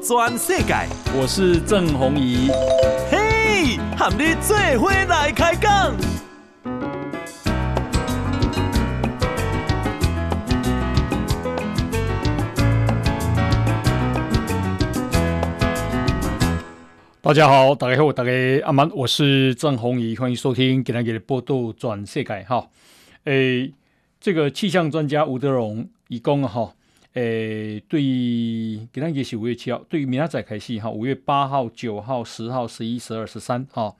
转世界，我是郑宏仪。嘿，和你做伙来开讲。大家好，大家好，大家阿曼，我是郑宏仪，欢迎收听今天的报道全世界哈。诶，这个气象专家吴德荣以公哈。诶，对于今天也是五月七号，对于明仔载开始哈，五月八号、九号、十号、十一、十二、十三哈，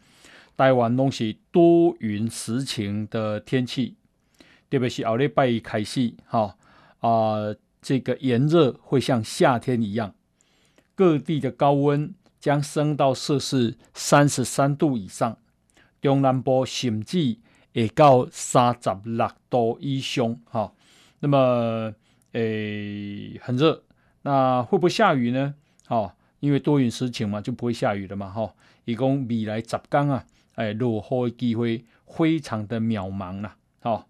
台湾拢是多云时晴的天气，特别是后礼拜一开始哈啊，这个炎热会像夏天一样，各地的高温将升到摄氏三十三度以上，中南部甚至会到三十六度以上哈，那么。诶，很热，那会不会下雨呢？哦，因为多云时晴嘛，就不会下雨了嘛。哈、哦，一共未来十天啊，诶，落雨的机会非常的渺茫了。好、哦，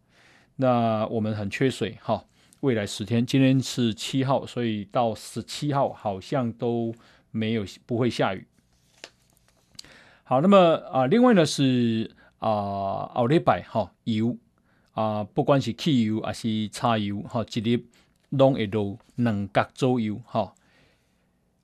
那我们很缺水。哈、哦，未来十天，今天是七号，所以到十七号好像都没有不会下雨。好，那么啊、呃，另外呢是啊，后礼拜哈油啊，不管是汽油还是柴油哈，一日。拢会落两角左右哈，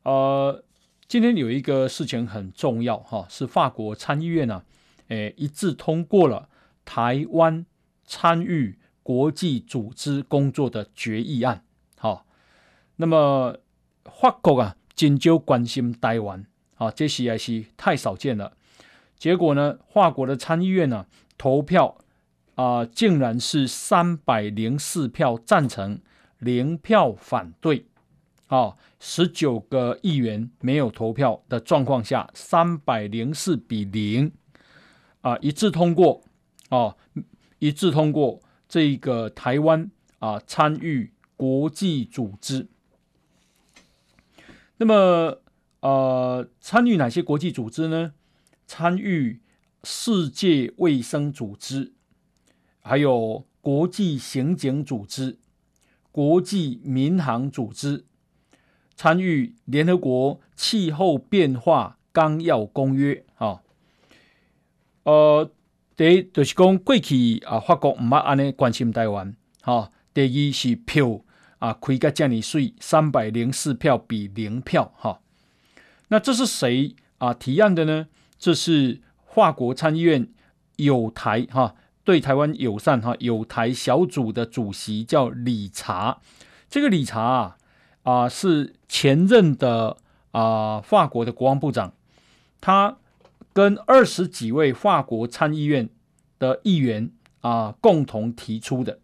呃，今天有一个事情很重要哈，是法国参议院呢，诶一致通过了台湾参与国际组织工作的决议案。好，那么法国啊，真就关心台湾啊，这实在是太少见了。结果呢，法国的参议院呢，投票啊、竟然是三百零四票赞成。零票反对，啊，十九个议员没有投票的状况下，三百零四比零，啊，一致通过，啊，一致通过这个台湾啊参与国际组织。那么，呃，参与哪些国际组织呢？参与世界卫生组织，还有国际刑警组织。国际民航组织参与联合国气候变化纲要公约啊，呃，第一就是讲过去啊，法国唔捌安尼关心台湾，哈。第二是票啊，开个这么水，三百零四票比零票，哈。那这是谁啊提案的呢？这是法国参议院友台哈。对台湾友善哈友台小组的主席叫理查，这个理查啊啊是前任的啊法国的国防部长，他跟二十几位法国参议院的议员啊共同提出的。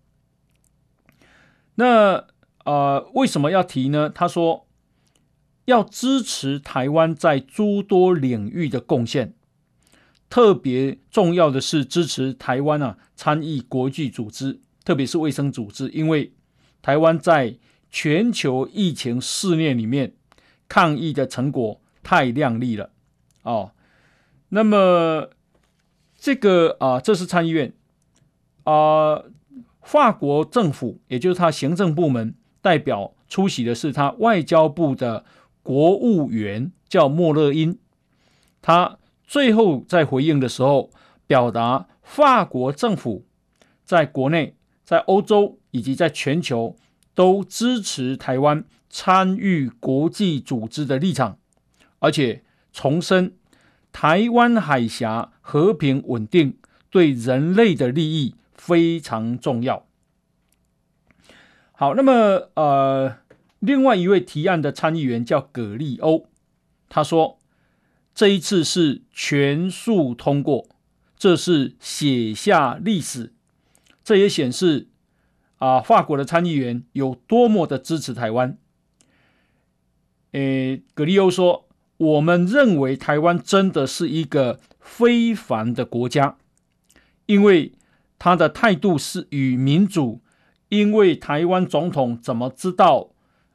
那啊为什么要提呢？他说要支持台湾在诸多领域的贡献。特别重要的是支持台湾啊参与国际组织，特别是卫生组织，因为台湾在全球疫情肆虐里面抗疫的成果太亮丽了哦。那么这个啊，这是参议院啊，法国政府也就是他行政部门代表出席的是他外交部的国务员叫莫勒因，他。最后在回应的时候，表达法国政府在国内、在欧洲以及在全球都支持台湾参与国际组织的立场，而且重申台湾海峡和平稳定对人类的利益非常重要。好，那么呃，另外一位提案的参议员叫葛利欧，他说。这一次是全数通过，这是写下历史。这也显示啊，法国的参议员有多么的支持台湾。诶，葛利欧说：“我们认为台湾真的是一个非凡的国家，因为他的态度是与民主。因为台湾总统怎么知道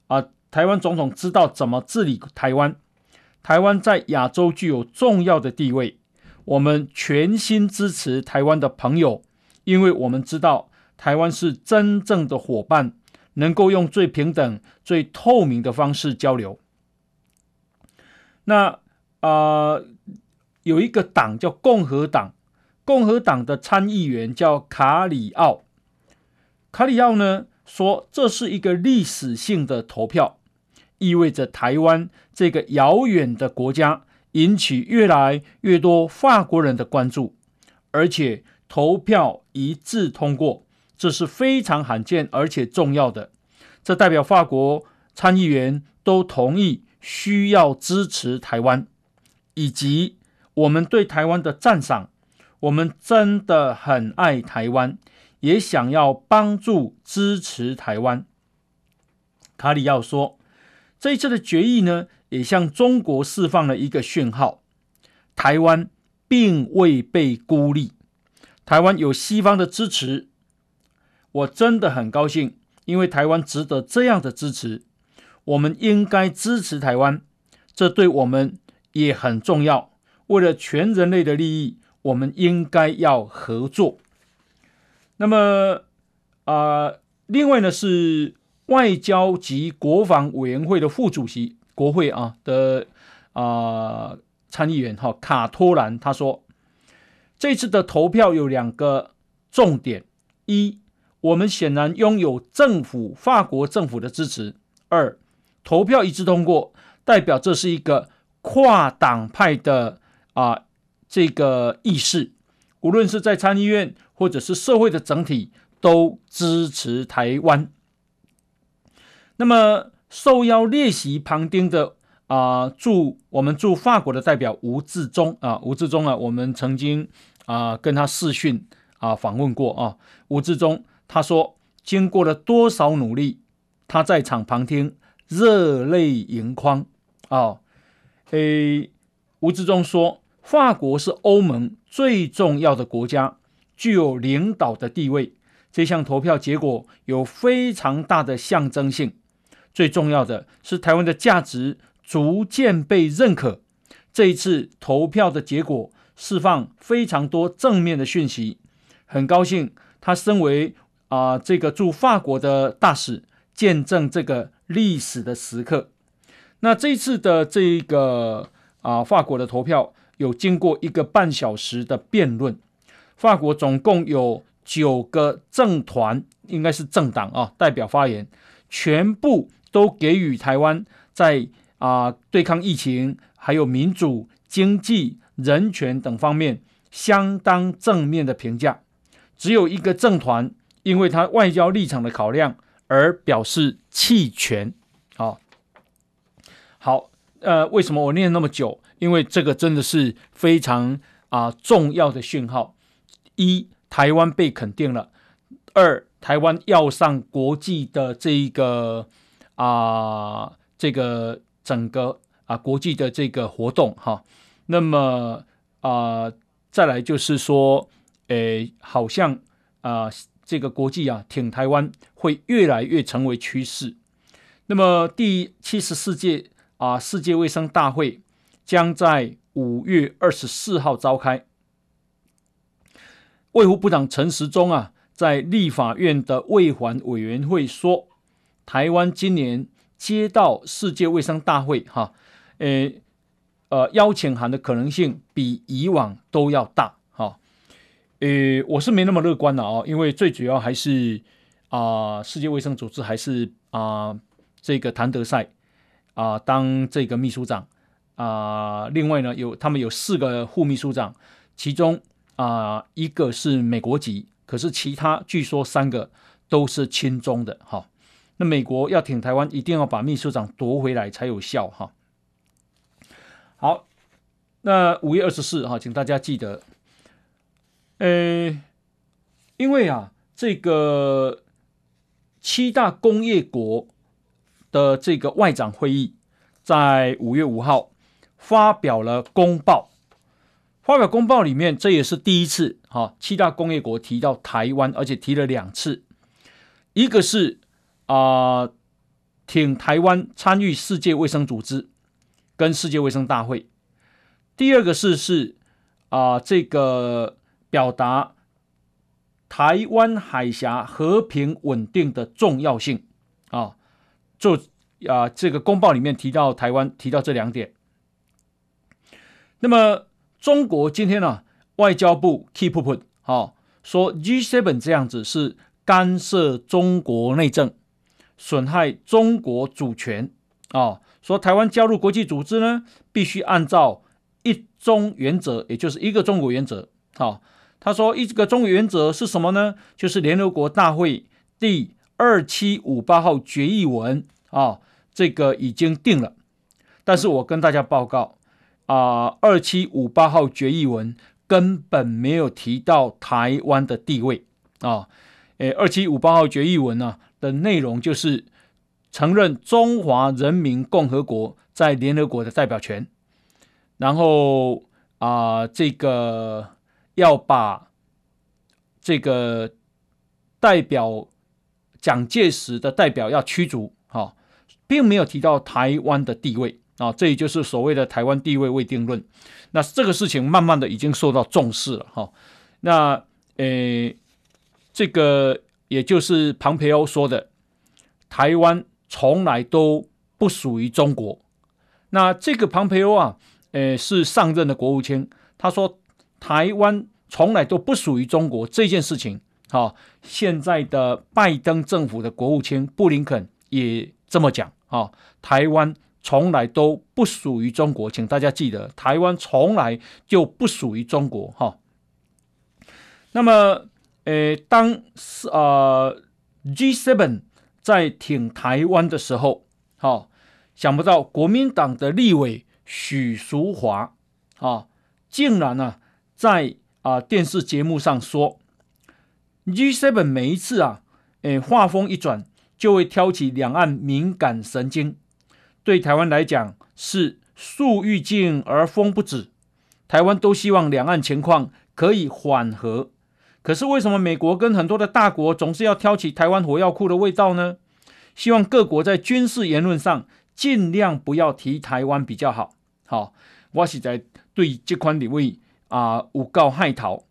啊？台湾总统知道怎么治理台湾。”台湾在亚洲具有重要的地位，我们全心支持台湾的朋友，因为我们知道台湾是真正的伙伴，能够用最平等、最透明的方式交流。那啊、呃，有一个党叫共和党，共和党的参议员叫卡里奥。卡里奥呢说，这是一个历史性的投票，意味着台湾这个遥远的国家引起越来越多法国人的关注，而且投票一致通过，这是非常罕见而且重要的。这代表法国参议员都同意需要支持台湾。以及我们对台湾的赞赏，我们真的很爱台湾，也想要帮助支持台湾。卡里奥说，这一次的决议呢，也向中国释放了一个讯号：台湾并未被孤立，台湾有西方的支持。我真的很高兴，因为台湾值得这样的支持。我们应该支持台湾，这对我们。也很重要。为了全人类的利益，我们应该要合作。那么，啊、呃，另外呢是外交及国防委员会的副主席，国会啊的啊、参议员哈卡托兰他说，这次的投票有两个重点：一，我们显然拥有政府法国政府的支持；二，投票一致通过，代表这是一个。跨党派的啊，这个意识，无论是在参议院或者是社会的整体，都支持台湾。那么受邀列席旁听的啊，驻我们驻法国的代表吴志忠啊，吴志忠啊，我们曾经啊跟他视讯啊访问过啊。吴志忠他说，经过了多少努力，他在场旁听，热泪盈眶啊。诶，吴志忠说，法国是欧盟最重要的国家，具有领导的地位。这项投票结果有非常大的象征性。最重要的是，台湾的价值逐渐被认可。这一次投票的结果释放非常多正面的讯息。很高兴，他身为啊、这个驻法国的大使，见证这个历史的时刻。那这一次的这个啊，法国的投票有经过一个半小时的辩论。法国总共有九个政团，应该是政党啊，代表发言，全部都给予台湾在啊对抗疫情、还有民主、经济、人权等方面相当正面的评价。只有一个政团，因为他外交立场的考量而表示弃权。啊。好，呃，为什么我念那么久？因为这个真的是非常啊、重要的讯号。一，台湾被肯定了；二，台湾要上国际的这一个啊、这个整个啊、国际的这个活动哈。那么啊、再来就是说，诶，好像啊、这个国际啊挺台湾会越来越成为趋势。那么第七十四届。啊！世界卫生大会将在五月二十四号召开。卫福部长陈时中啊，在立法院的卫环委员会说，台湾今年接到世界卫生大会哈，诶呃邀请函的可能性比以往都要大哈。诶，我是没那么乐观的啊，因为最主要还是啊，世界卫生组织还是啊这个谭德赛。啊，当这个秘书长啊，另外呢，有他们有四个副秘书长，其中啊一个是美国籍，可是其他据说三个都是亲中的哈。那美国要挺台湾，一定要把秘书长夺回来才有效哈。好，那五月二十四号，请大家记得，呃，因为啊，这个七大工业国。的这个外长会议在五月五号发表了公报，发表公报里面，这也是第一次哈，七大工业国提到台湾，而且提了两次，一个是啊、呃，挺台湾参与世界卫生组织跟世界卫生大会，第二个是是啊、这个表达台湾海峡和平稳定的重要性啊。就啊，这个公报里面提到台湾，提到这两点。那么中国今天呢、外交部 keep put 好说 G7 这样子是干涉中国内政，损害中国主权啊、说台湾加入国际组织呢，必须按照一中原则，也就是一个中国原则。好、他说一个中国原则是什么呢？就是联合国大会第二七五八号决议文啊、哦，这个已经定了。但是我跟大家报告啊，二七五八号决议文根本没有提到台湾的地位啊。诶，二七五八号决议文呢、的内容就是承认中华人民共和国在联合国的代表权，然后啊，这个要把这个代表蒋介石的代表要驱逐，哈，并没有提到台湾的地位。啊，这也就是所谓的台湾地位未定论。那这个事情慢慢的已经受到重视了哈。那呃，这个也就是庞培欧说的，台湾从来都不属于中国。那这个庞培欧啊，呃，是上任的国务卿，他说台湾从来都不属于中国这件事情。好，现在的拜登政府的国务卿布林肯也这么讲啊，台湾。从来都不属于中国，请大家记得，台湾从来就不属于中国哈。那么，呃，当是呃 G7 在挺台湾的时候，哦，想不到国民党的立委许淑华啊，竟然呢在啊电视节目上说，G7 每一次啊，诶，话锋一转，就会挑起两岸敏感神经。对台湾来讲是树欲静而风不止，台湾都希望两岸情况可以缓和。可是为什么美国跟很多的大国总是要挑起台湾火药库的味道呢？希望各国在军事言论上尽量不要提台湾比较好。好，我是在对这款立委啊有够害讨，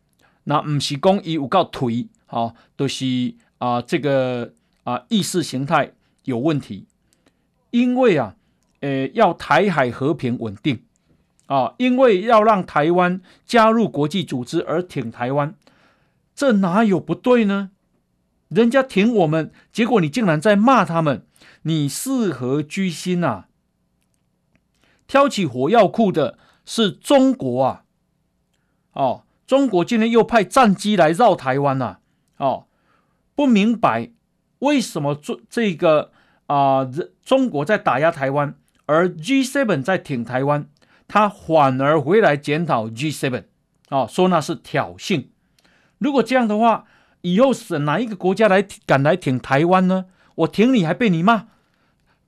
那不是讲伊有够颓，好，都、就是啊这个啊意识形态有问题，因为啊。呃，要台海和平稳定啊，因为要让台湾加入国际组织而挺台湾，这哪有不对呢？人家挺我们，结果你竟然在骂他们，你是何居心、啊？挑起火药库的是中国啊！哦，中国今天又派战机来绕台湾呐、啊！哦，不明白为什么这这个啊、中国在打压台湾。而 G7 在挺台湾，他反而回来检讨 G7，啊，说那是挑衅。如果这样的话，以后是哪一个国家来敢来挺台湾呢？我挺你还被你骂？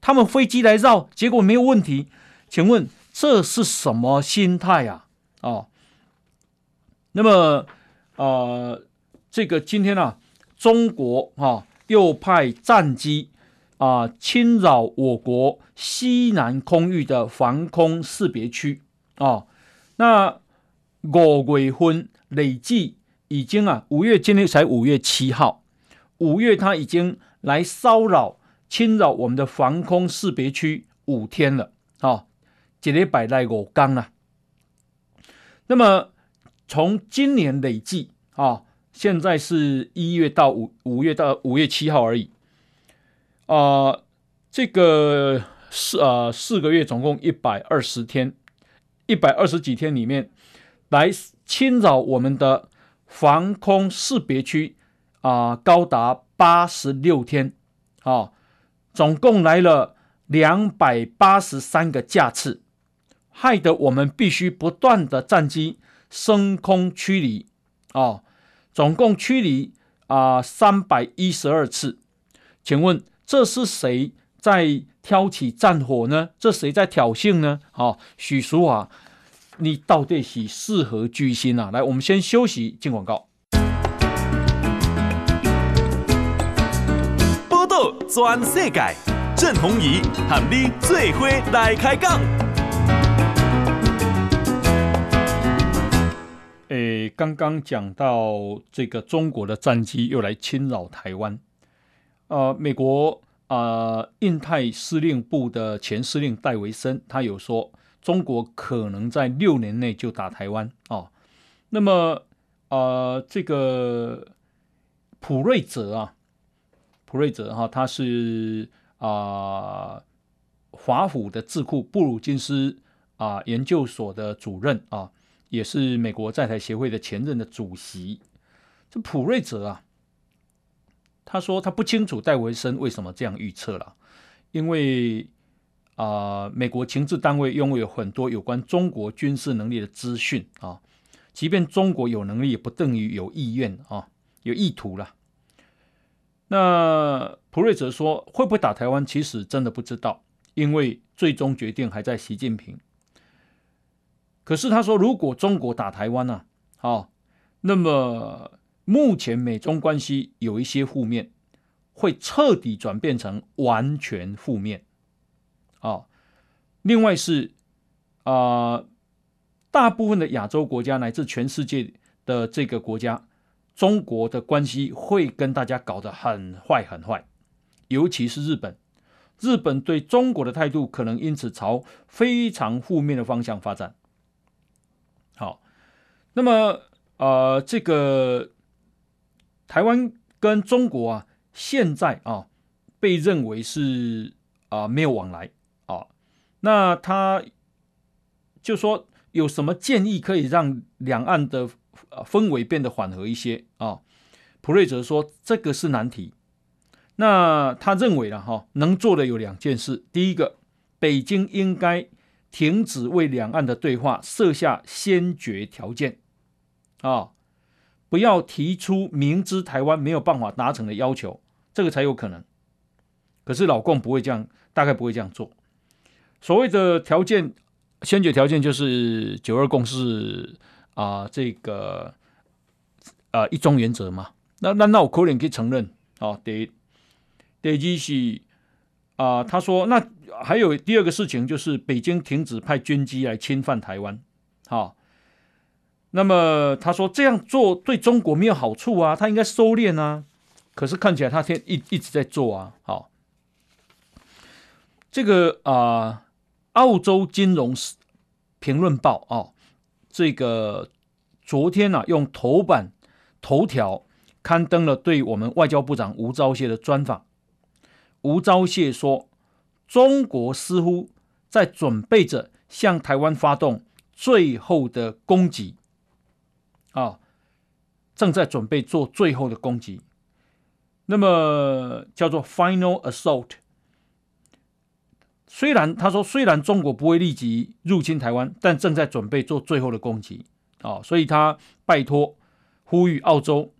他们飞机来绕，结果没有问题，请问这是什么心态啊？哦，那么呃，这个今天啊，中国啊又派战机。啊！侵扰我国西南空域的防空识别区啊！那五月份累计已经啊，五月今天才五月七号，五月他已经来骚扰、侵扰我们的防空识别区五天了啊！一礼拜来五天了。那么从今年累计啊，现在是一月到五五月到五月七号而已。啊、这个四啊四个月总共一百二十天，一百二十几天里面来侵扰我们的防空识别区啊、高达八十六天啊、总共来了两百八十三个架次，害得我们必须不断的战机升空驱离啊，总共驱离啊三百一十二次，请问？这是谁在挑起战火呢？这谁在挑衅呢？好、哦，许淑华，你到底是是何居心啊？来，我们先休息，进广告。报道全世界，郑弘仪和你最伙来开讲。诶，刚刚讲到这个中国的战机又来侵扰台湾。呃，美国啊、呃，印太司令部的前司令戴维森，他有说，中国可能在六年内就打台湾啊。那么，呃，这个普瑞泽啊，普瑞泽哈，他是啊华府的智库布鲁金斯啊研究所的主任啊，也是美国在台协会的前任的主席。这普瑞泽啊，他说他不清楚戴维森为什么这样预测了，因为。啊、美国情治单位拥有很多有关中国军事能力的资讯啊。即便中国有能力，也不等于有意愿啊，有意图了。那普瑞泽说，会不会打台湾？其实真的不知道，因为最终决定还在习近平。可是他说，如果中国打台湾呢？啊，那么目前美中关系有一些负面，会彻底转变成完全负面。啊，另外是啊、大部分的亚洲国家乃至全世界的这个国家，中国的关系会跟大家搞得很坏很坏，尤其是日本，日本对中国的态度可能因此朝非常负面的方向发展。好，那么呃，这个台湾跟中国啊，现在啊，被认为是啊、没有往来。那他就说有什么建议可以让两岸的氛围变得缓和一些啊？普瑞泽说这个是难题。那他认为了哈，能做的有两件事：第一个，北京应该停止为两岸的对话设下先决条件啊，不要提出明知台湾没有办法达成的要求，这个才有可能。可是老共不会这样，大概不会这样做。所谓的条件，先决条件就是九二共识啊、呃，这个啊、一中原则嘛。那那那我可能可以承认啊。第第二是啊，他说那还有第二个事情就是北京停止派军机来侵犯台湾。好，那么他说这样做对中国没有好处啊，他应该收敛啊。可是看起来他天一一直在做啊。好，这个啊。澳洲金融评论报啊、哦，这个昨天呢、啊，用头版头条刊登了对我们外交部长吴钊燮的专访。吴钊燮说，中国似乎在准备着向台湾发动最后的攻击，啊，正在准备做最后的攻击，那么叫做 final assault。虽然他说，虽然中国不会立即入侵台湾，但正在准备做最后的攻击。啊，所以他拜托呼吁澳洲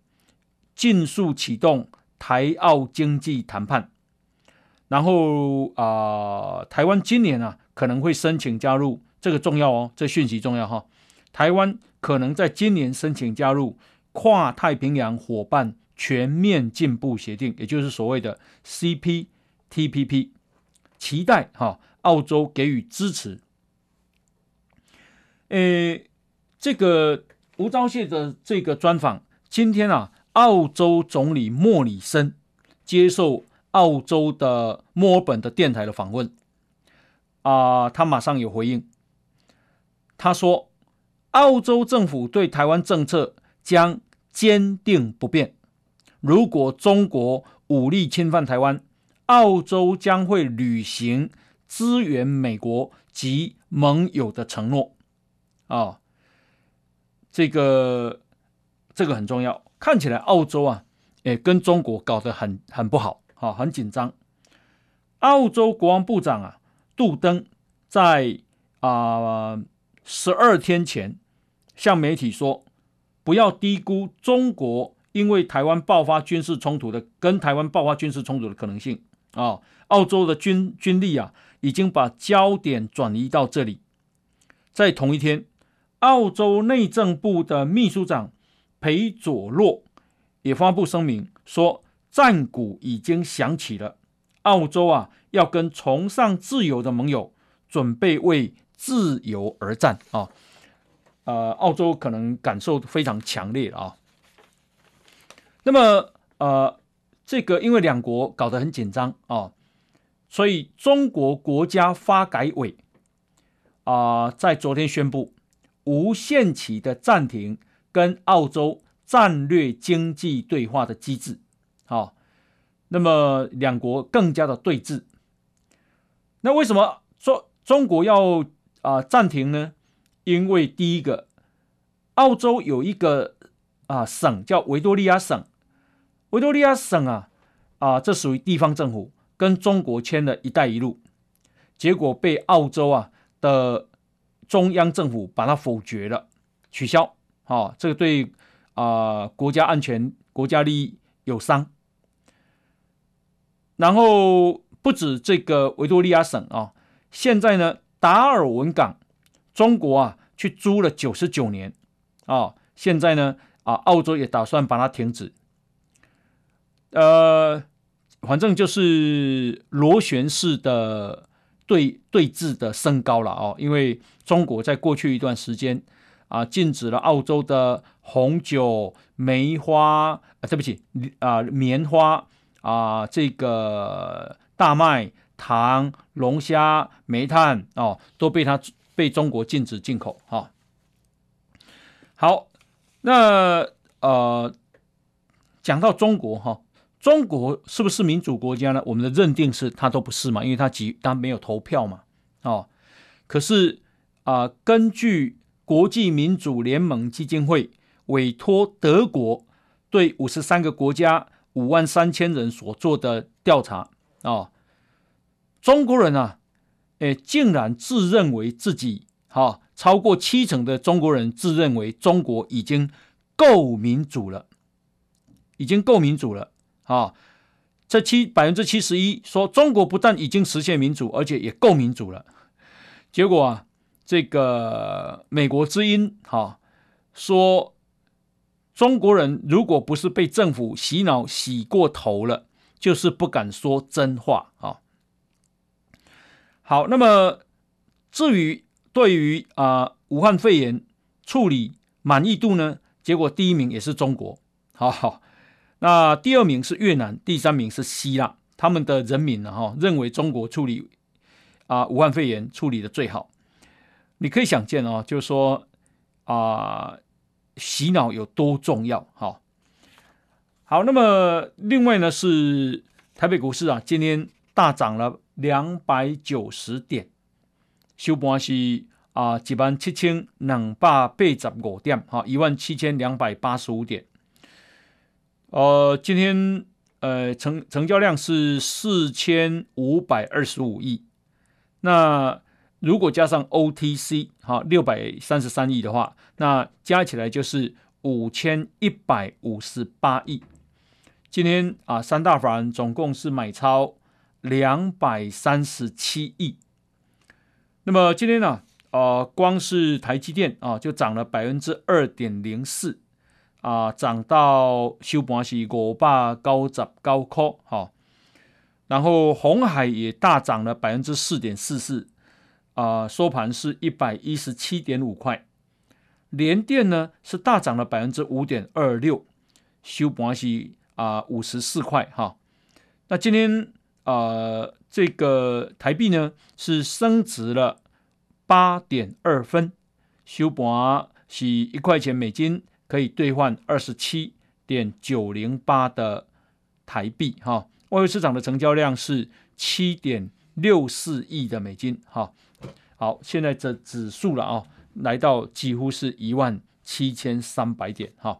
尽速启动台澳经济谈判，然后啊，台湾今年啊可能会申请加入，这个重要哦，这讯息重要哈，台湾可能在今年申请加入跨太平洋伙伴全面进步协定，也就是所谓的 CPTPP。期待哈澳洲给予支持。诶，这个吴钊燮的这个专访，今天啊，澳洲总理莫里森接受澳洲的墨尔本的电台的访问，啊、他马上有回应，他说，澳洲政府对台湾政策将坚定不变，如果中国武力侵犯台湾。澳洲将会履行支援美国及盟友的承诺，啊，这个这个很重要。看起来澳洲啊，诶，跟中国搞得很很不好，啊，很紧张。澳洲国防部长啊，杜登在啊十二天前向媒体说，不要低估中国因为台湾爆发军事冲突的跟台湾爆发军事冲突的可能性。啊、澳洲的军军力啊，已经把焦点转移到这里。在同一天，澳洲内政部的秘书长裴佐洛也发布声明说，战鼓已经响起了，澳洲啊要跟崇尚自由的盟友准备为自由而战啊。呃，澳洲可能感受非常强烈啊。那么，呃。这个因为两国搞得很紧张啊，所以中国国家发改委啊、在昨天宣布无限期的暂停跟澳洲战略经济对话的机制，好、哦，那么两国更加的对峙。那为什么说中国要啊、暂停呢？因为第一个，澳洲有一个啊、省叫维多利亚省，维多利亚省啊啊、这属于地方政府，跟中国签了一带一路，结果被澳洲啊的中央政府把它否决了，取消。啊、哦，这个对啊、呃、国家安全、国家利益有伤。然后不止这个维多利亚省啊、哦，现在呢，达尔文港，中国啊去租了九十九年，啊、哦，现在呢啊，澳洲也打算把它停止。呃，反正就是螺旋式的对对峙的升高了哦，因为中国在过去一段时间啊，禁止了澳洲的红酒、梅花，啊，对不起啊，棉花啊，这个大麦、糖、龙虾、煤炭哦，都被它被中国禁止进口哈、好，那呃，讲到中国哈。中国是不是民主国家呢？我们的认定是它都不是嘛，因为它几它没有投票嘛，哦。可是啊、根据国际民主联盟基金会委托德国对五十三个国家五万三千人所做的调查啊、哦，中国人啊，诶，竟然自认为自己哈、超过七成的中国人自认为中国已经够民主了，已经够民主了。啊，这七百分之七十一说中国不但已经实现民主，而且也够民主了。结果啊，这个美国之音哈、说，中国人如果不是被政府洗脑洗过头了，就是不敢说真话啊。好，那么至于对于啊武汉肺炎处理满意度呢？结果第一名也是中国，好好。那第二名是越南，第三名是希腊，他们的人民呢哈认为中国处理啊武汉肺炎处理的最好。你可以想见哦，就是说啊洗脑有多重要哈。好，那么另外呢是台北股市啊，今天大涨了两百九十点，收盘是啊一万七千两百八十五点，哈一万七千两百八十五点。呃，今天呃成成交量是四千五百二十五亿，那如果加上 OTC 哈六百三十三亿的话，那加起来就是五千一百五十八亿。今天啊，三大法人总共是买超两百三十七亿。那么今天呢，呃，光是台积电啊就涨了百分之二点零四。啊，涨到收盘是五百九十九块，哈，然后红海也大涨了百分之四点四四，啊，收盘是一百一十七点五块。联电呢是大涨了百分之五点二六，收盘是啊五十四块，哈。那今天啊，这个台币呢是升值了八点二分，收盘是一块钱美金。可以兑换二十七点九零八的台币，哈，外汇市场的成交量是七点六四亿的美金，哈，好，现在这指数了啊，来到几乎是一万七千三百点，哈，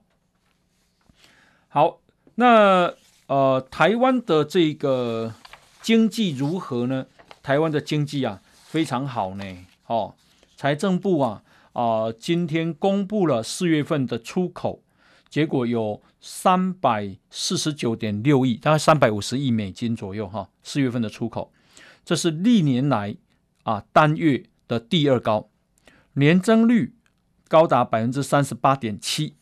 好，那呃，台湾的这个经济如何呢？台湾的经济啊，非常好呢，哦，财政部啊。啊、今天公布了四月份的出口，结果有三百四十九点六亿，大概三百五十亿美金左右哈。四月份的出口，这是历年来啊单月的第二高，年增率高达百分之三十八点七，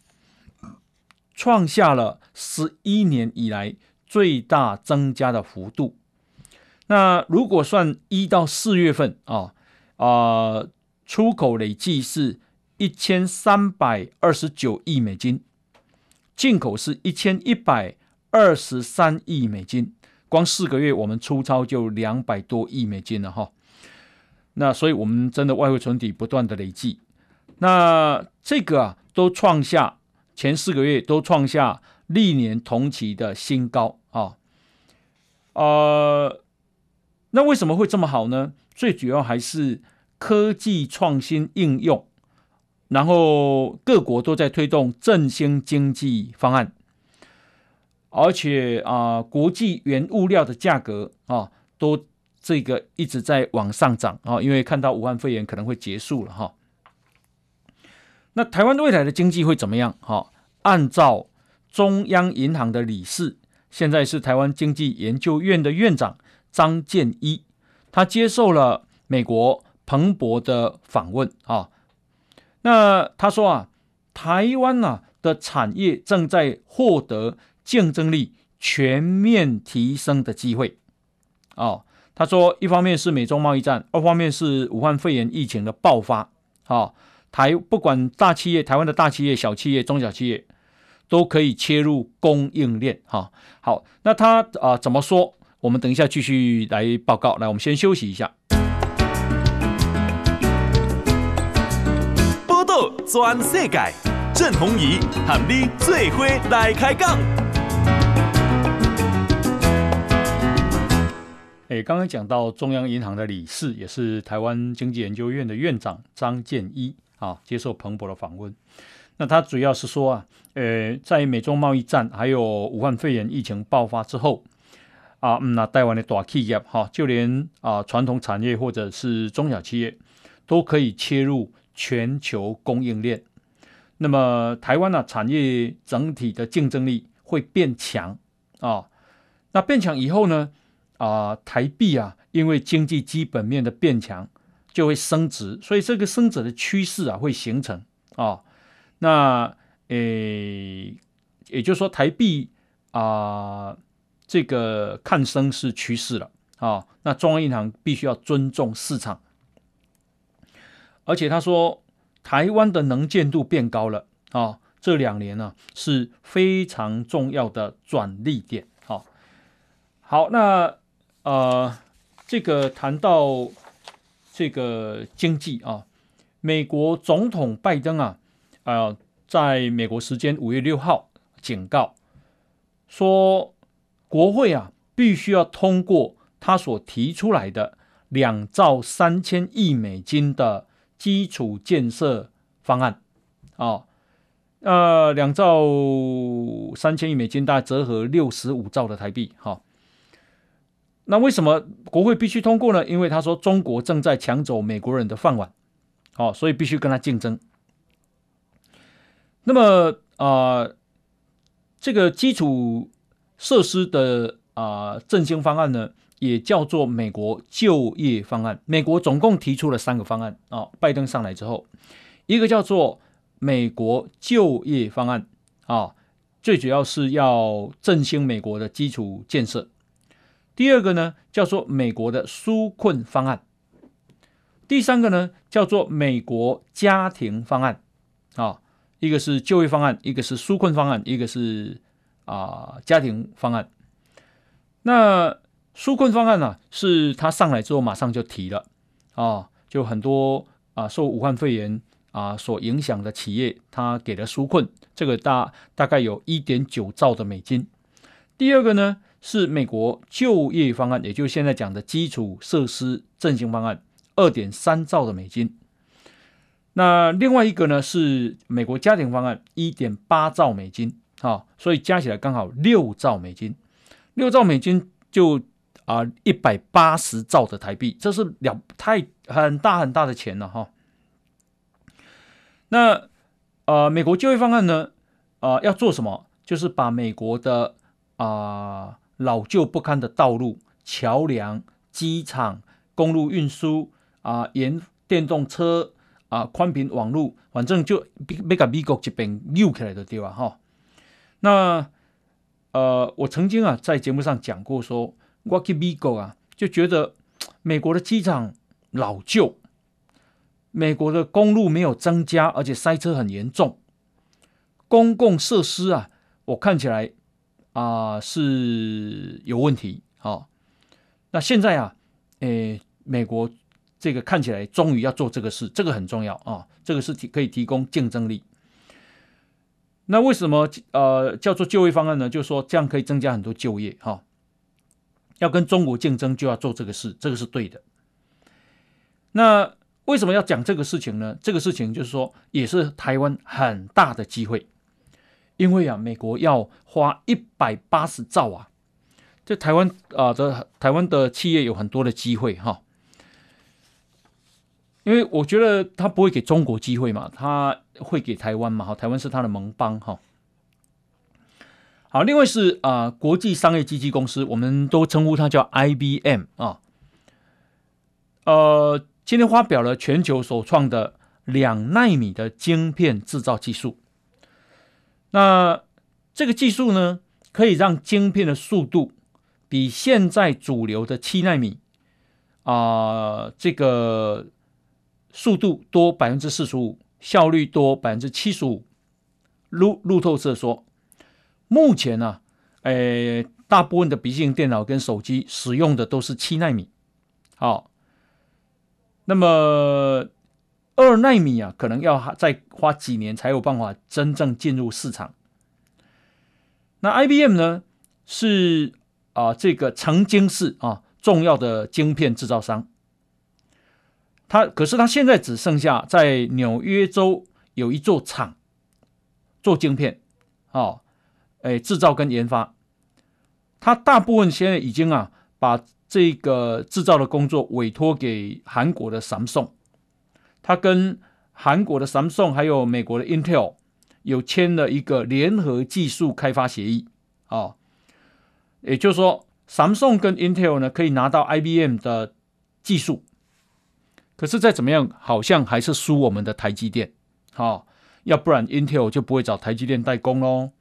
创下了十一年以来最大增加的幅度。那如果算一到四月份啊啊。出口累计是一千三百二十九亿美金，进口是一千一百二十三亿美金。光四个月，我们出超就两百多亿美金了哈。那所以我们真的外汇存底不断的累计，那这个啊都创下前四个月都创下历年同期的新高啊，呃，那为什么会这么好呢？最主要还是科技创新应用，然后各国都在推动振兴经济方案，而且啊，国际原物料的价格啊，都这个一直在往上涨啊，因为看到武汉肺炎可能会结束了哈。那台湾未来的经济会怎么样？哈，按照中央银行的理事，现在是台湾经济研究院的院长张建一。他接受了美国彭博的访问啊，那他说啊，台湾呐的产业正在获得竞争力全面提升的机会啊。他说，一方面是美中贸易战，二方面是武汉肺炎疫情的爆发啊。台不管大企业，台湾的大企业、小企业、中小企业都可以切入供应链哈。好，那他啊怎么说？我们等一下继续来报告。来，我们先休息一下。全世界，郑鸿仪和你最伙来开讲。哎，刚刚讲到中央银行的理事，也是台湾经济研究院的院长张建一啊，接受彭博的访问。那他主要是说啊，呃，在美中贸易战还有武汉肺炎疫情爆发之后。啊，嗯，那台湾的大企业哈，就连啊传统产业或者是中小企业，都可以切入全球供应链。那么台湾呢、产业整体的竞争力会变强啊。那变强以后呢，啊台币啊，因为经济基本面的变强，就会升值，所以这个升值的趋势啊会形成啊。那诶，也就是说台币啊。这个看升是趋势了啊，那中央银行必须要尊重市场，而且他说台湾的能见度变高了啊，这两年呢是非常重要的转捩点。好，好，那呃，这个谈到这个经济啊，美国总统拜登啊，呃，在美国时间五月六号警告说。国会啊，必须要通过他所提出来的两兆三千亿美金的基础建设方案啊，呃，两兆三千亿美金大概折合六十五兆的台币哈。那为什么国会必须通过呢？因为他说中国正在抢走美国人的饭碗，哦，所以必须跟他竞争。那么啊，这个基础。设施的啊、呃、振兴方案呢，也叫做美国就业方案。美国总共提出了三个方案啊、哦。拜登上来之后，一个叫做美国就业方案啊、哦，最主要是要振兴美国的基础建设。第二个呢，叫做美国的纾困方案。第三个呢，叫做美国家庭方案啊、哦。一个是就业方案，一个是纾困方案，一个是。啊，家庭方案，那纾困方案呢、是他上来之后马上就提了啊，就很多啊受武汉肺炎啊所影响的企业，他给了纾困，这个大大概有一点九兆的美金。第二个呢是美国就业方案，也就是现在讲的基础设施振兴方案，二点三兆的美金。那另外一个呢是美国家庭方案，一点八兆美金。啊，所以加起来刚好六兆美金，六兆美金就啊一百八十兆的台币，这是了太很大很大的钱了哈。那呃，美国就业方案呢，呃，要做什么？就是把美国的啊、老旧不堪的道路、桥梁、机场、公路运输啊，沿电动车啊、宽频网络，反正就没把美国这边扭起来的地方哈。那，呃，我曾经啊在节目上讲过说，说我去美国啊，就觉得美国的机场老旧，美国的公路没有增加，而且塞车很严重，公共设施啊，我看起来啊、是有问题。好、哦，那现在啊，诶，美国这个看起来终于要做这个事，这个很重要啊，这个是提可以提供竞争力。那为什么呃叫做就业方案呢？就是说这样可以增加很多就业哈、哦。要跟中国竞争，就要做这个事，这个是对的。那为什么要讲这个事情呢？这个事情就是说，也是台湾很大的机会，因为啊，美国要花一百八十兆啊，这台湾啊的台湾的企业有很多的机会哈。因为我觉得他不会给中国机会嘛，他会给台湾嘛，哈，台湾是他的盟邦哈。好，另外是啊、国际商业机器公司，我们都称呼它叫 IBM 啊。呃，今天发表了全球首创的两纳米的晶片制造技术。那这个技术呢，可以让晶片的速度比现在主流的七纳米啊、这个速度多百分之四十五，效率多百分之七十五。路路透社说。目前呢、啊，诶，大部分的笔记型电脑跟手机使用的都是七纳米，好，那么二纳米啊，可能要再花几年才有办法真正进入市场。那 IBM 呢，是啊这个曾经是啊重要的晶片制造商，它可是它现在只剩下在纽约州有一座厂做晶片，啊。哎，制造跟研发，他大部分现在已经啊，把这个制造的工作委托给韩国的 Samsung，他跟韩国的 Samsung 还有美国的 Intel 有签了一个联合技术开发协议啊，也就是说，Samsung 跟 Intel 呢可以拿到 IBM 的技术，可是再怎么样，好像还是输我们的台积电，好，要不然 Intel 就不会找台积电代工喽。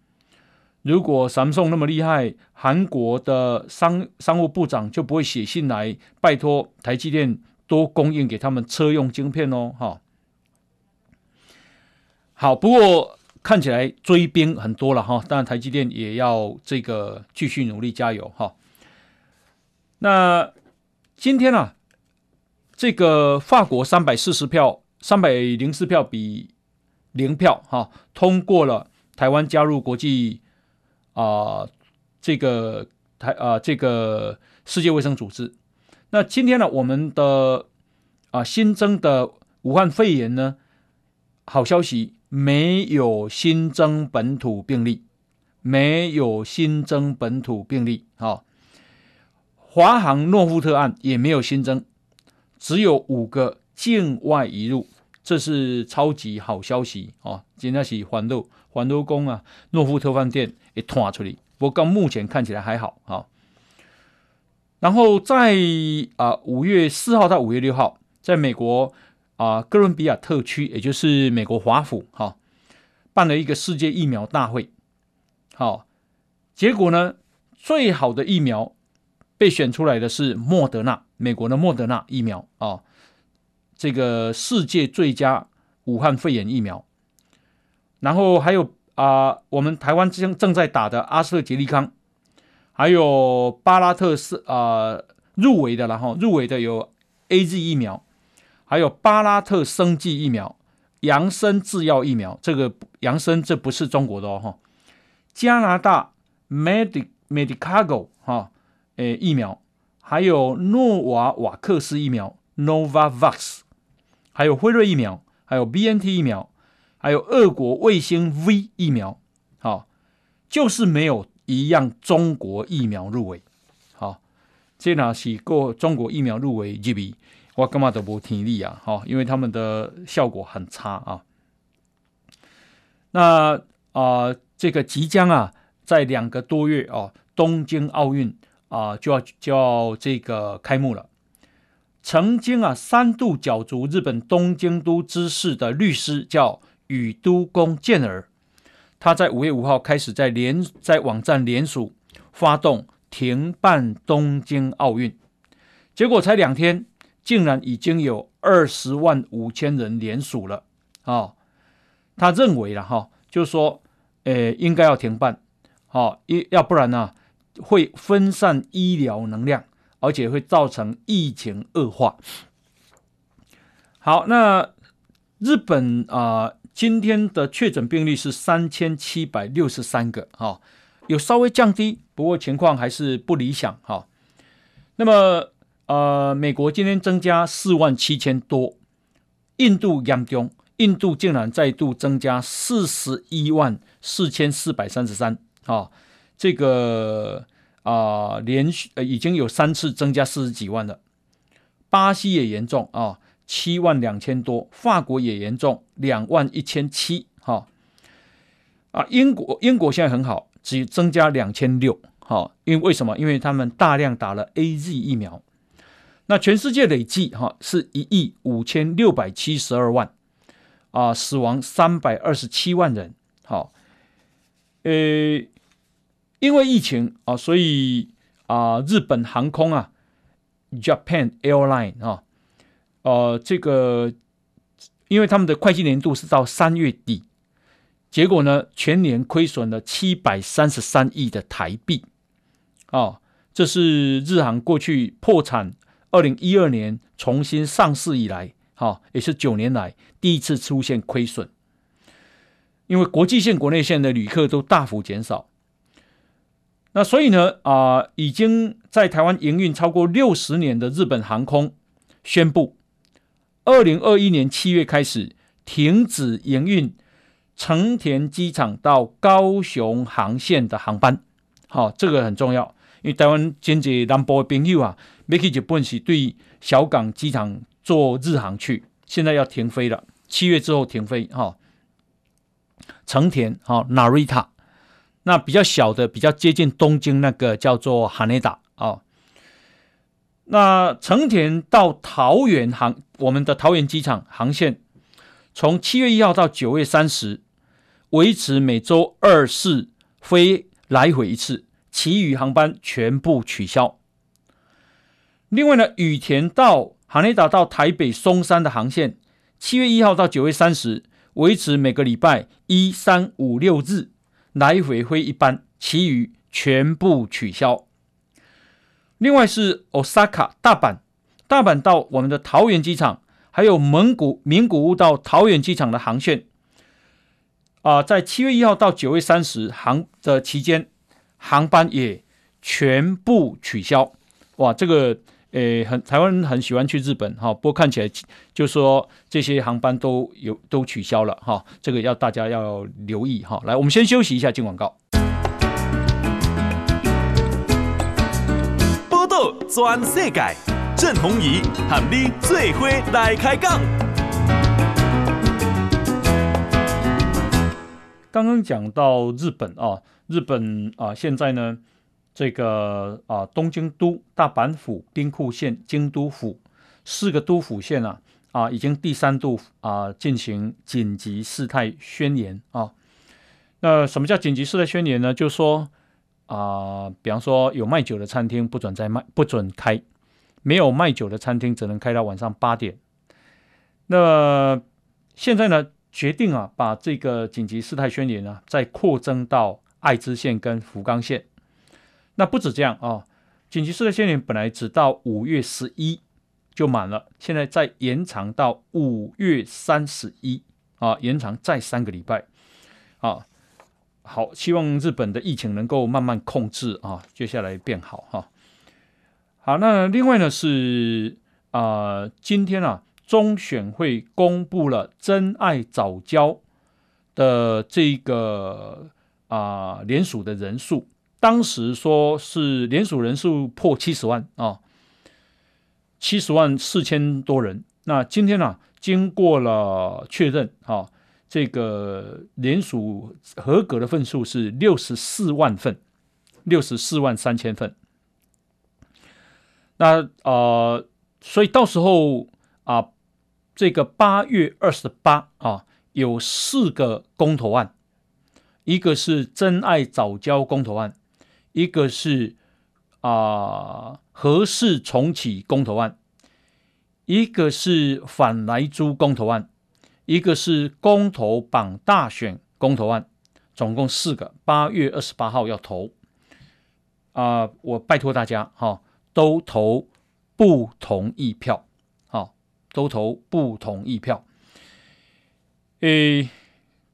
如果南宋那么厉害，韩国的商商务部长就不会写信来拜托台积电多供应给他们车用晶片哦，哈。好，不过看起来追兵很多了哈，当然台积电也要这个继续努力加油哈。那今天啊，这个法国三百四十票，三百零四票比零票哈，通过了台湾加入国际。啊、这个台啊、这个世界卫生组织。那今天呢，我们的啊、新增的武汉肺炎呢，好消息，没有新增本土病例，没有新增本土病例。好、哦，华航诺富特案也没有新增，只有五个境外移入，这是超级好消息哦。今天是环路环路工啊，诺富特饭店。也拖出来，不过目前看起来还好啊。然后在啊五月四号到五月六号，在美国啊哥伦比亚特区，也就是美国华府哈，办了一个世界疫苗大会。好，结果呢，最好的疫苗被选出来的是莫德纳，美国的莫德纳疫苗啊，这个世界最佳武汉肺炎疫苗。然后还有。啊、我们台湾正正在打的阿斯特杰利康，还有巴拉特是啊、入围的，然后入围的有 AZ 疫苗，还有巴拉特生技疫苗、扬森制药疫苗。这个扬森这不是中国的哦，加拿大 Medi Medicago 哈，诶疫苗，还有诺瓦瓦克斯疫苗 Novavax，还有辉瑞疫苗，还有 BNT 疫苗。还有俄国卫星 V 疫苗，好，就是没有一样中国疫苗入围，好，这哪是过中国疫苗入围入围，我干嘛都不听力啊，好，因为他们的效果很差啊。那啊、这个即将啊，在两个多月啊，东京奥运啊就要就要这个开幕了。曾经啊三度角逐日本东京都知事的律师叫。宇都宫健儿，他在五月五号开始在联在网站联署发动停办东京奥运，结果才两天，竟然已经有二十万五千人联署了啊、哦！他认为了哈，就是说，诶，应该要停办，好，一要不然呢、啊，会分散医疗能量，而且会造成疫情恶化。好，那日本啊、今天的确诊病例是三千七百六十三个，哈、哦，有稍微降低，不过情况还是不理想，哈、哦。那么，呃，美国今天增加四万七千多，印度严重，印度竟然再度增加四十一万四千四百三十三，啊，这个啊、连续呃已经有三次增加四十几万了。巴西也严重啊。七万两千多，法国也严重，两万一千七，哈，啊，英国英国现在很好，只增加两千六，哈，因为为什么？因为他们大量打了 AZ 疫苗，那全世界累计哈是一亿五千六百七十二万，啊，死亡三百二十七万人，好，呃，因为疫情啊，所以啊，日本航空啊，Japan Airline 啊。呃，这个因为他们的会计年度是到三月底，结果呢，全年亏损了七百三十三亿的台币，哦，这是日航过去破产二零一二年重新上市以来，哈、哦，也是九年来第一次出现亏损，因为国际线、国内线的旅客都大幅减少，那所以呢，啊、已经在台湾营运超过六十年的日本航空宣布。二零二一年七月开始停止营运成田机场到高雄航线的航班，好，这个很重要，因为台湾经济南部的朋友啊，没去日本是对小港机场坐日航去，现在要停飞了，七月之后停飞哈。成田哈，Narita，那比较小的，比较接近东京那个叫做羽田啊。那成田到桃园航，我们的桃园机场航线，从七月一号到九月三十，维持每周二四飞来回一次，其余航班全部取消。另外呢，羽田到羽田到台北松山的航线，七月一号到九月三十，维持每个礼拜一三五六日来回飞一班，其余全部取消。另外是 Osaka 大阪，大阪到我们的桃园机场，还有蒙古名古屋到桃园机场的航线，啊、在七月一号到九月三十航的期间，航班也全部取消。哇，这个诶，很台湾人很喜欢去日本哈，不过看起来就说这些航班都有都取消了哈，这个要大家要留意哈。来，我们先休息一下，进广告。全世界，郑弘仪和你最伙来开讲。刚刚讲到日本啊，日本啊，现在呢，这个啊，东京都、大阪府、兵库县、京都府四个都府县啊，啊，已经第三度啊进行紧急事态宣言啊。那什么叫紧急事态宣言呢？就是说。啊、比方说有卖酒的餐厅不准再卖，不准开；没有卖酒的餐厅只能开到晚上八点。那现在呢，决定啊，把这个紧急事态宣言啊，再扩增到爱知县跟福冈县。那不止这样啊、紧急事态宣言本来只到五月十一就满了，现在再延长到五月三十一啊，延长再三个礼拜啊。好，希望日本的疫情能够慢慢控制啊，接下来变好哈、啊。好，那另外呢是啊、今天啊，中选会公布了真爱早教的这个啊联署的人数，当时说是联署人数破七十万啊，七十万四千多人。那今天呢、啊，经过了确认啊。这个联署合格的份数是六十四万份，六十四万三千份。那呃，所以到时候啊，这个八月二十八啊，有四个公投案，一个是真爱早教公投案，一个是啊核四重启公投案，一个是反莱猪公投案。一个是公投榜大选公投案，总共四个，八月二十八号要投。啊、我拜托大家哈，都投不同意票，好，都投不同意票。诶，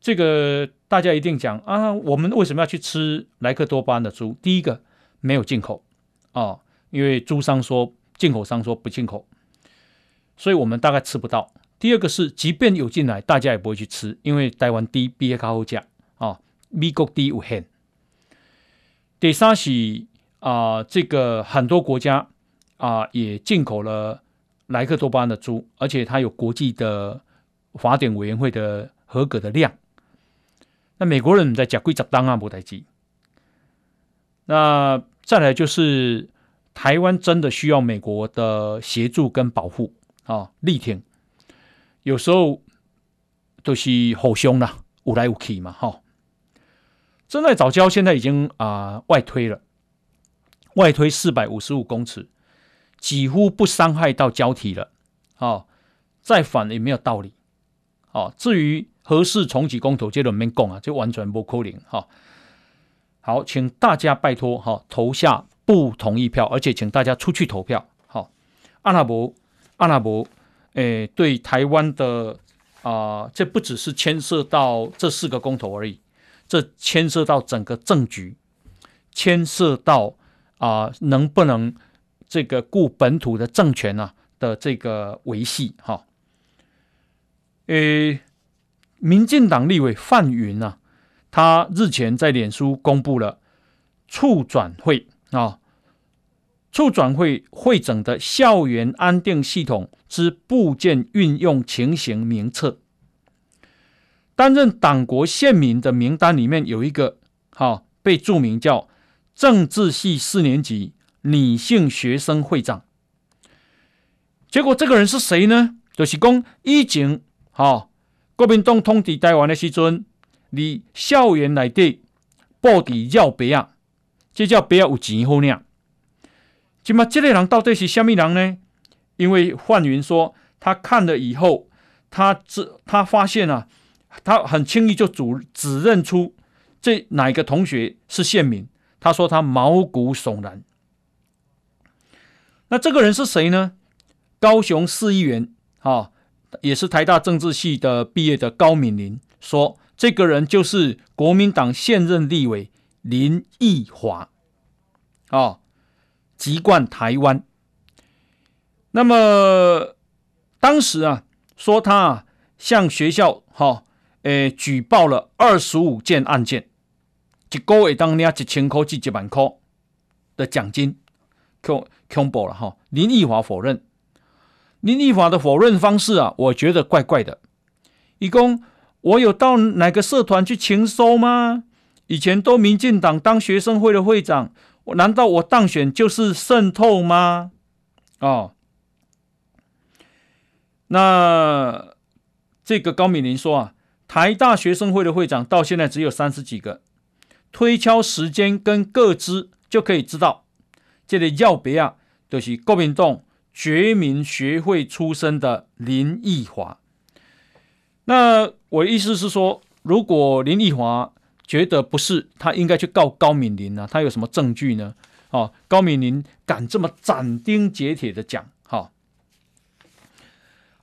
这个大家一定讲啊，我们为什么要去吃莱克多巴胺的猪？第一个没有进口啊，因为猪商说，进口商说不进口，所以我们大概吃不到。第二个是，即便有进来，大家也不会去吃，因为台湾低，比较好价啊，美国低有限。第三是啊，这个很多国家啊也进口了莱克多巴胺的猪，而且它有国际的。法典委员会的合格的量，那美国人在讲规则当啊不太记。那再来就是台湾真的需要美国的协助跟保护啊，力挺。有时候都是好凶啦，无来无去嘛哈。珍爱藻礁现在已经啊、外推了，外推四百五十五公尺，几乎不伤害到胶体了。哦，再反也没有道理。哦，至于何时重启公投，这轮没讲啊，就完全不可能哈。好，请大家拜托哈，投下不同意票，而且请大家出去投票。好，阿拉伯，阿拉伯，诶，对台湾的啊、这不只是牵涉到这四个公投而已，这牵涉到整个政局，牵涉到啊、能不能这个顾本土的政权啊的这个维系哈。诶，民进党立委范云啊，他日前在脸书公布了促转会啊，促转会会诊的校园安定系统之部件运用情形名册，担任党国宪民的名单里面有一个，哈，被注明叫政治系四年级女性学生会长。结果这个人是谁呢？就是讲以前。好、哦，国民党统治台湾的时阵，你校园内底布置要别啊，这叫别有钱好领。那么这个人到底是什么人呢？因为范云说，他看了以后，他只他发现啊，他很轻易就指指认出这哪一个同学是县民。他说他毛骨悚然。那这个人是谁呢？高雄市议员啊。也是台大政治系的毕业的高敏玲说，这个人就是国民党现任立委林奕华，哦，籍贯台湾。那么当时啊，说他啊向学校哈，诶、举报了二十五件案件，一个月当领一千块至一万块的奖金，恐恐怖了哈。林奕华否认。林奕华的否认方式啊，我觉得怪怪的。一共我有到哪个社团去情搜吗？以前都民进党当学生会的会长，难道我当选就是渗透吗？哦，那这个高敏玲说啊，台大学生会的会长到现在只有三十几个，推敲时间跟个资就可以知道，这里要别啊，就是国民党。觉民学会出身的林奕华，那我的意思是说，如果林奕华觉得不是，他应该去告高敏玲啊，他有什么证据呢？哦，高敏玲敢这么斩钉截铁的讲，好、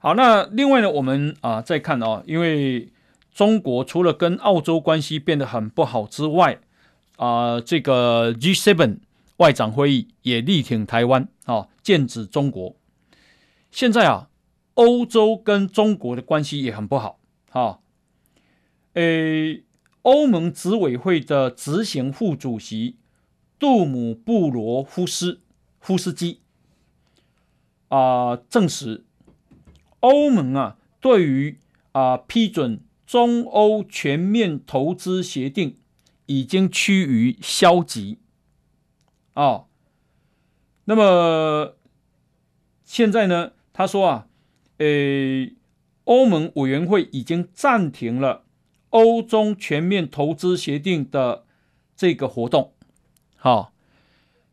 好，那另外呢，我们啊再看哦，因为中国除了跟澳洲关系变得很不好之外，啊，这个 G7。外长会议也力挺台湾啊，剑指中国。现在啊，欧洲跟中国的关系也很不好啊。诶，欧盟执委会的执行副主席杜姆布罗夫斯夫斯基啊，证实欧盟啊，对于啊批准中欧全面投资协定已经趋于消极。哦，那么现在呢？他说啊，诶，欧盟委员会已经暂停了欧中全面投资协定的这个活动。好、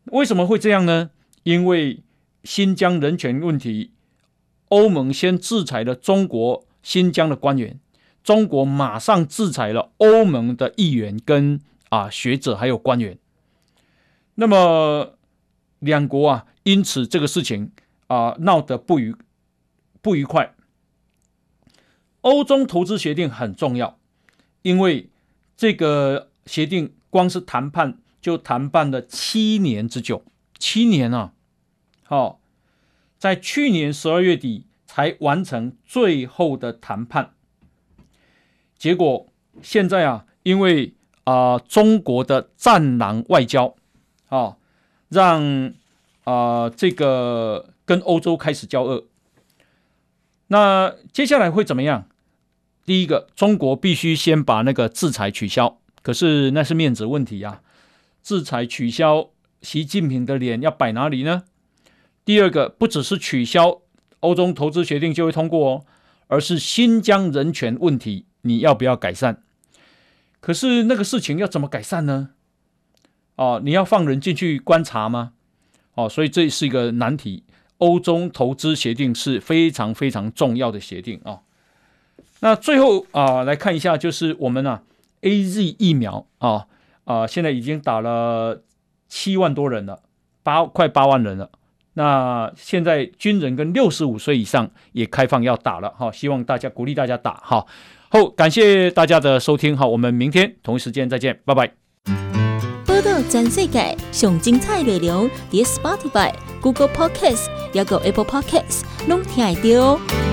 为什么会这样呢？因为新疆人权问题，欧盟先制裁了中国新疆的官员，中国马上制裁了欧盟的议员跟啊学者还有官员。那么两国啊，因此这个事情啊闹得不愉不愉快。欧中投资协定很重要，因为这个协定光是谈判就谈判了七年之久，七年啊！好，在去年十二月底才完成最后的谈判。结果现在啊，因为啊、中国的战狼外交啊，让啊、这个跟欧洲开始交恶。那接下来会怎么样？第一个，中国必须先把那个制裁取消，可是那是面子问题呀。制裁取消，习近平的脸要摆哪里呢？第二个，不只是取消欧中投资协定就会通过哦，而是新疆人权问题，你要不要改善？可是那个事情要怎么改善呢？哦，你要放人进去观察吗？哦，所以这是一个难题。欧中投资协定是非常非常重要的协定啊。那最后啊、来看一下，就是我们啊，AZ 疫苗啊啊、现在已经打了七万多人了，八快八万人了。那现在军人跟六十五岁以上也开放要打了哈，希望大家鼓励大家打哈。好，感谢大家的收听哈，我们明天同一时间再见，拜拜。波道全世界上精彩内容，点 Spotify、Google Podcasts，还有 Apple Podcasts，拢听得到。